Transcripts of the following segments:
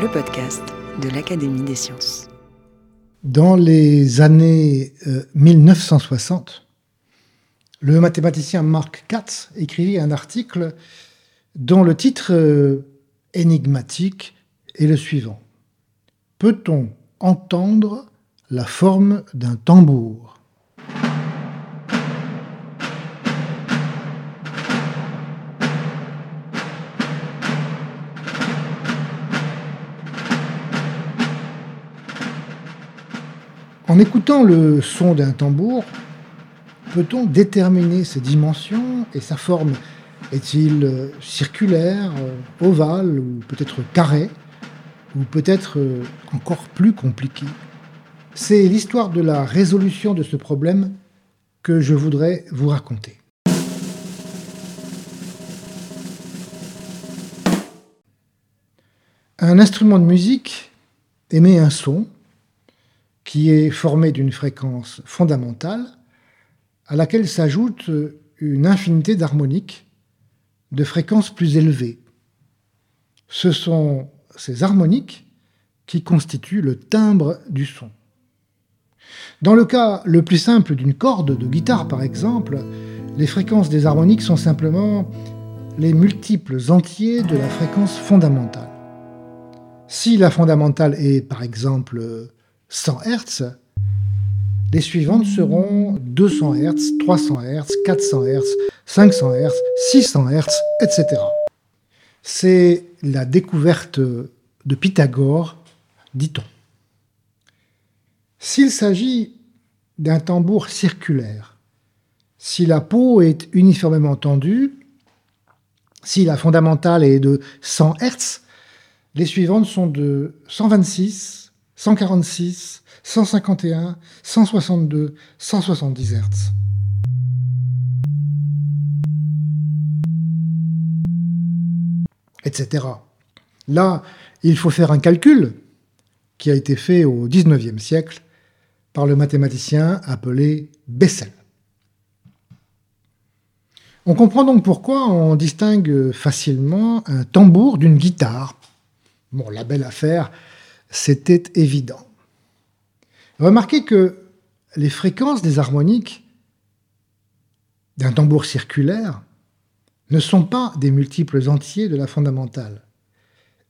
Le podcast de l'Académie des sciences. Dans les années 1960, euh, le mathématicien Mark Katz écrivit un article dont le titre euh, énigmatique est le suivant. Peut-on entendre la forme d'un tambour? En écoutant le son d'un tambour, peut-on déterminer ses dimensions et sa forme? Est-il euh, circulaire, euh, ovale ou peut-être carré ou peut-être euh, encore plus compliqué? C'est l'histoire de la résolution de ce problème que je voudrais vous raconter. Un instrument de musique émet un son qui est formé d'une fréquence fondamentale à laquelle s'ajoute une infinité d'harmoniques de fréquences plus élevées. Ce sont ces harmoniques qui constituent le timbre du son. Dans le cas le plus simple d'une corde de guitare par exemple, les fréquences des harmoniques sont simplement les multiples entiers de la fréquence fondamentale. Si la fondamentale est par exemple 100 Hz, les suivantes seront 200 Hz, 300 Hz, 400 Hz, 500 Hz, 600 Hz, etc. C'est la découverte de Pythagore, dit-on. S'il s'agit d'un tambour circulaire, si la peau est uniformément tendue, si la fondamentale est de 100 Hz, les suivantes sont de 126, 146, 151, 162, 170 Hz. Etc. Là, il faut faire un calcul qui a été fait au XIXe siècle par le mathématicien appelé Bessel. On comprend donc pourquoi on distingue facilement un tambour d'une guitare. Bon, la belle affaire, c'était évident. Remarquez que les fréquences des harmoniques d'un tambour circulaire ne sont pas des multiples entiers de la fondamentale.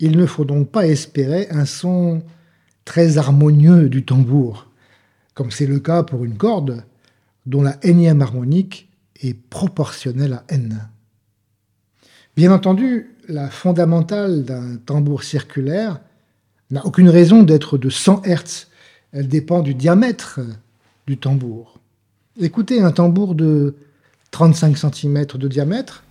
Il ne faut donc pas espérer un son très harmonieux du tambour, comme c'est le cas pour une corde dont la énième harmonique est proportionnelle à n. Bien entendu, la fondamentale d'un tambour circulaire n'a aucune raison d'être de 100 Hz. Elle dépend du diamètre du tambour. Écoutez un tambour de 35 cm de diamètre.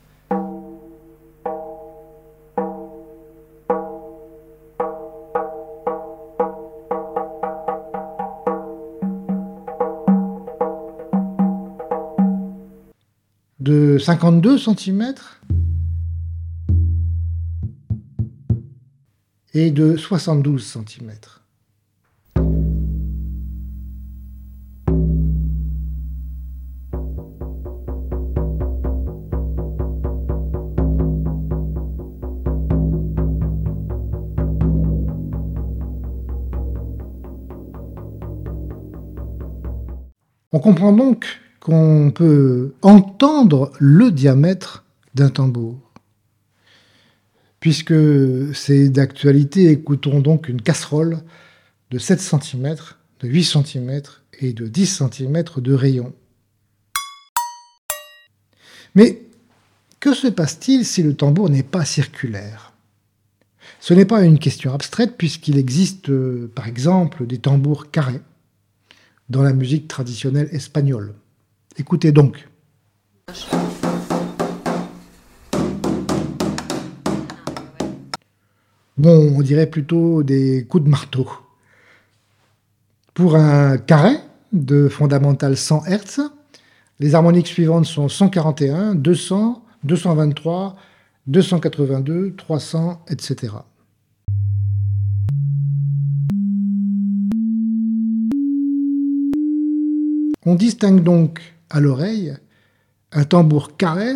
de 52 cm et de 72 cm. On comprend donc qu'on peut entendre le diamètre d'un tambour. Puisque c'est d'actualité, écoutons donc une casserole de 7 cm, de 8 cm et de 10 cm de rayon. Mais que se passe-t-il si le tambour n'est pas circulaire? Ce n'est pas une question abstraite puisqu'il existe par exemple des tambours carrés dans la musique traditionnelle espagnole. Écoutez donc. Bon, on dirait plutôt des coups de marteau. Pour un carré de fondamental 100 Hz, les harmoniques suivantes sont 141, 200, 223, 282, 300, etc. On distingue donc à l'oreille un tambour carré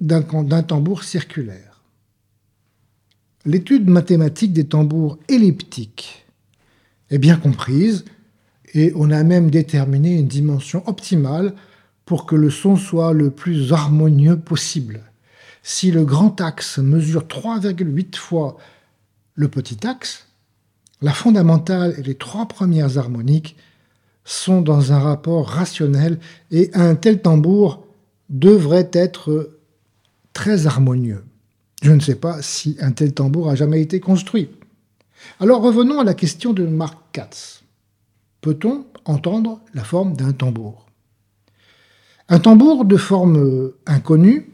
d'un tambour circulaire. L'étude mathématique des tambours elliptiques est bien comprise et on a même déterminé une dimension optimale pour que le son soit le plus harmonieux possible. Si le grand axe mesure 3,8 fois le petit axe, la fondamentale et les trois premières harmoniques sont dans un rapport rationnel et un tel tambour devrait être très harmonieux. Je ne sais pas si un tel tambour a jamais été construit. Alors revenons à la question de Mark Katz. Peut-on entendre la forme d'un tambour? Un tambour de forme inconnue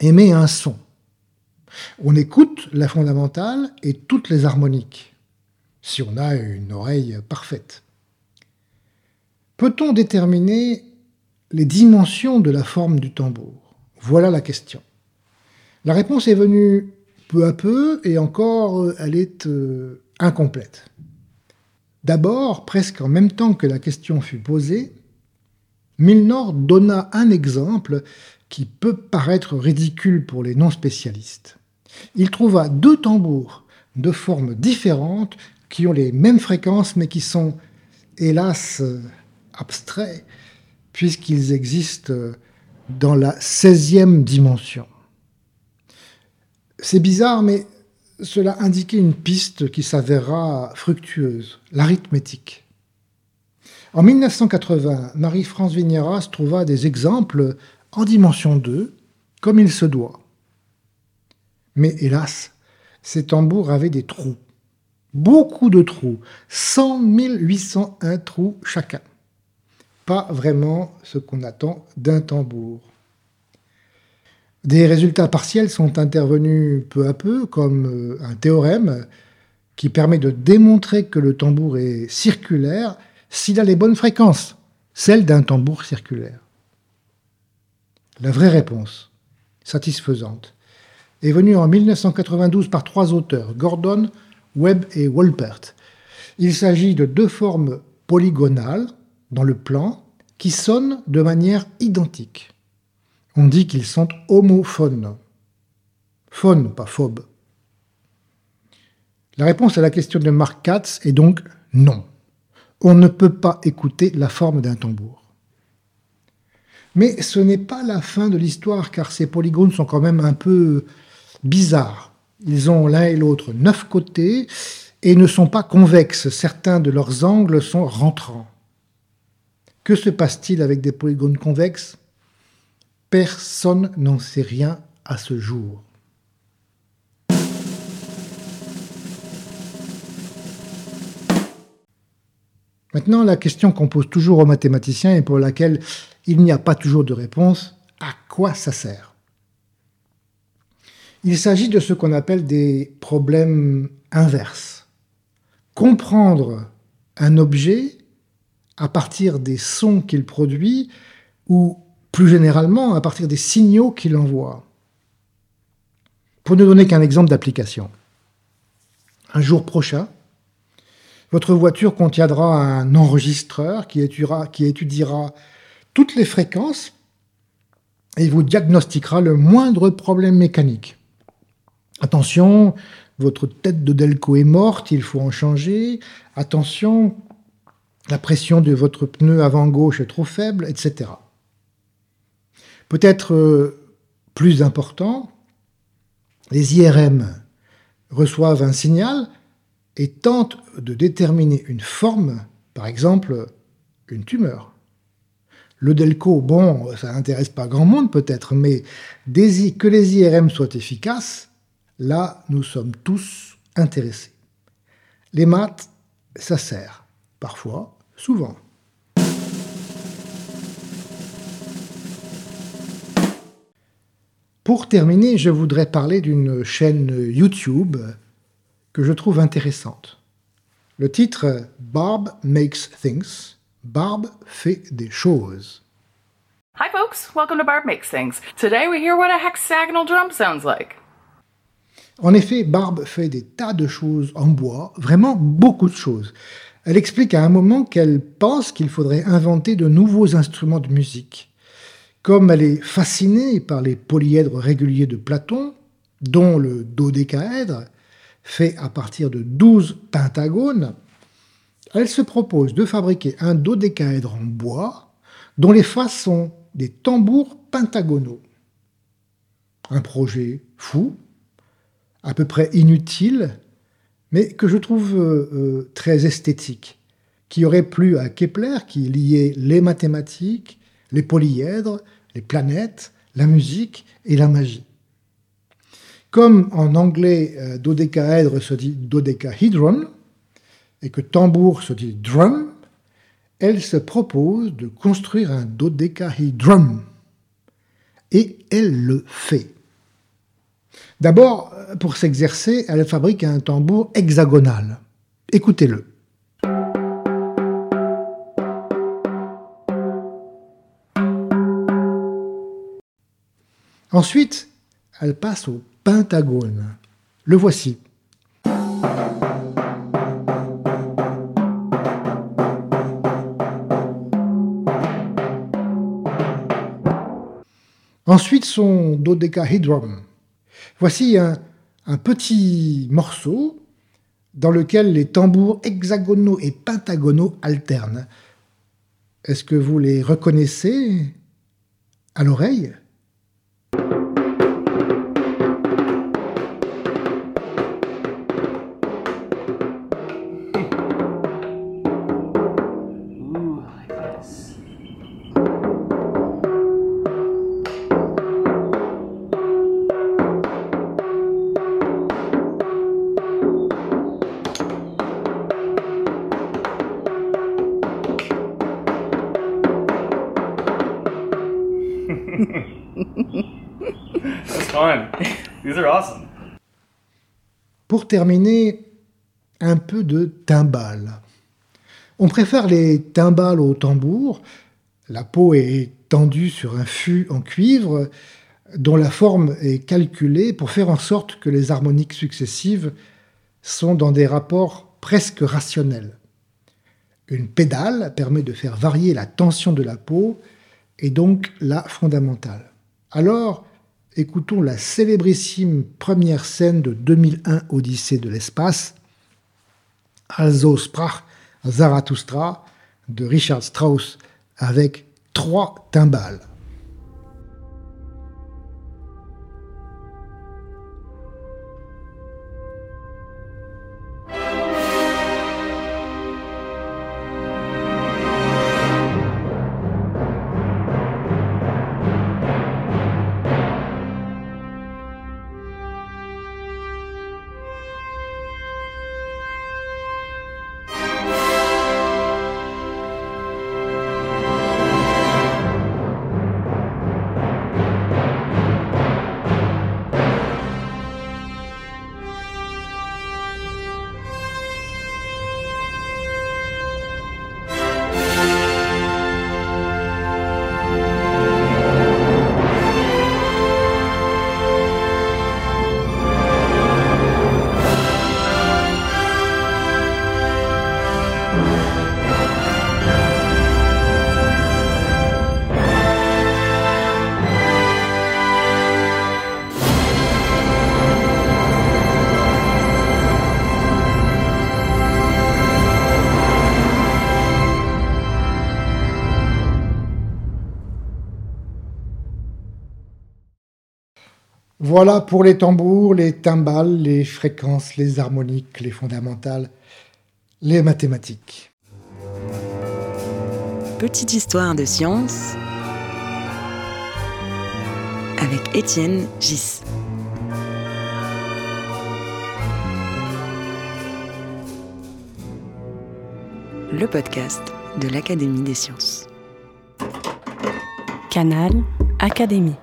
émet un son. On écoute la fondamentale et toutes les harmoniques, si on a une oreille parfaite. Peut-on déterminer les dimensions de la forme du tambour? Voilà la question. La réponse est venue peu à peu et encore elle est euh, incomplète. D'abord, presque en même temps que la question fut posée, Milnor donna un exemple qui peut paraître ridicule pour les non-spécialistes. Il trouva deux tambours de formes différentes qui ont les mêmes fréquences mais qui sont, hélas, abstraits, puisqu'ils existent dans la 16e dimension. C'est bizarre, mais cela indiquait une piste qui s'avérera fructueuse, l'arithmétique. En 1980, Marie-France Vigneras trouva des exemples en dimension 2, comme il se doit. Mais hélas, ces tambours avaient des trous. Beaucoup de trous. 100 801 trous chacun. Pas vraiment ce qu'on attend d'un tambour. Des résultats partiels sont intervenus peu à peu, comme euh, un théorème qui permet de démontrer que le tambour est circulaire s'il a les bonnes fréquences, celles d'un tambour circulaire. La vraie réponse, satisfaisante, est venue en 1992 par trois auteurs, Gordon, Webb et Wolpert. Il s'agit de deux formes polygonales dans le plan qui sonnent de manière identique. On dit qu'ils sont homophones. Phone, pas phobe. La réponse à la question de Mark Katz est donc non. On ne peut pas écouter la forme d'un tambour. Mais ce n'est pas la fin de l'histoire, car ces polygones sont quand même un peu bizarres. Ils ont l'un et l'autre neuf côtés et ne sont pas convexes. Certains de leurs angles sont rentrants. Que se passe-t-il avec des polygones convexes? Personne n'en sait rien à ce jour. Maintenant, la question qu'on pose toujours aux mathématiciens et pour laquelle il n'y a pas toujours de réponse, à quoi ça sert? Il s'agit de ce qu'on appelle des problèmes inverses. Comprendre un objet à partir des sons qu'il produit ou plus généralement à partir des signaux qu'il envoie. Pour ne donner qu'un exemple d'application. Un jour prochain, votre voiture contiendra un enregistreur qui étudiera, toutes les fréquences et vous diagnostiquera le moindre problème mécanique. Attention, votre tête de Delco est morte, il faut en changer. Attention, la pression de votre pneu avant gauche est trop faible, etc. Peut-être euh, plus important, les IRM reçoivent un signal et tente de déterminer une forme, par exemple une tumeur. Le DELCO, bon, ça n'intéresse pas grand monde peut-être, mais que les IRM soient efficaces, là, nous sommes tous intéressés. Les maths, ça sert, parfois, souvent. Pour terminer, je voudrais parler d'une chaîne YouTube que je trouve intéressante. Le titre Barb Makes Things, Barb fait des choses. Hi folks, welcome to Barb Makes Things. Today we hear what a hexagonal drum sounds like. En effet, Barb fait des tas de choses en bois, vraiment beaucoup de choses. Elle explique à un moment qu'elle pense qu'il faudrait inventer de nouveaux instruments de musique. Comme elle est fascinée par les polyèdres réguliers de Platon, dont le dodécaèdre, fait à partir de 12 pentagones, elle se propose de fabriquer un dodécaèdre en bois dont les faces sont des tambours pentagonaux. Un projet fou, à peu près inutile, mais que je trouve euh, euh, très esthétique, qui aurait plu à Kepler, qui liait les mathématiques, les polyèdres, les planètes, la musique et la magie. Comme en anglais euh, dodécaèdre se dit dodecahedron et que tambour se dit drum, elle se propose de construire un dodecahedrum. Et elle le fait. D'abord, pour s'exercer, elle fabrique un tambour hexagonal. Écoutez-le. Ensuite, elle passe au pentagone. Le voici. Ensuite, son dodecahedron. Voici un, petit morceau dans lequel les tambours hexagonaux et pentagonaux alternent. Est-ce que vous les reconnaissez à l'oreille? Pour terminer, un peu de timbales. On préfère les timbales au tambour. La peau est tendue sur un fût en cuivre dont la forme est calculée pour faire en sorte que les harmoniques successives sont dans des rapports presque rationnels. Une pédale permet de faire varier la tension de la peau et donc la fondamentale. Alors, écoutons la célébrissime première scène de 2001 Odyssée de l'espace, Also sprach Zarathustra de Richard Strauss avec trois timbales. Voilà pour les tambours, les timbales, les fréquences, les harmoniques, les fondamentales, les mathématiques. Petite histoire de science avec Étienne Gis. Le podcast de l'Académie des sciences. Canal Académie.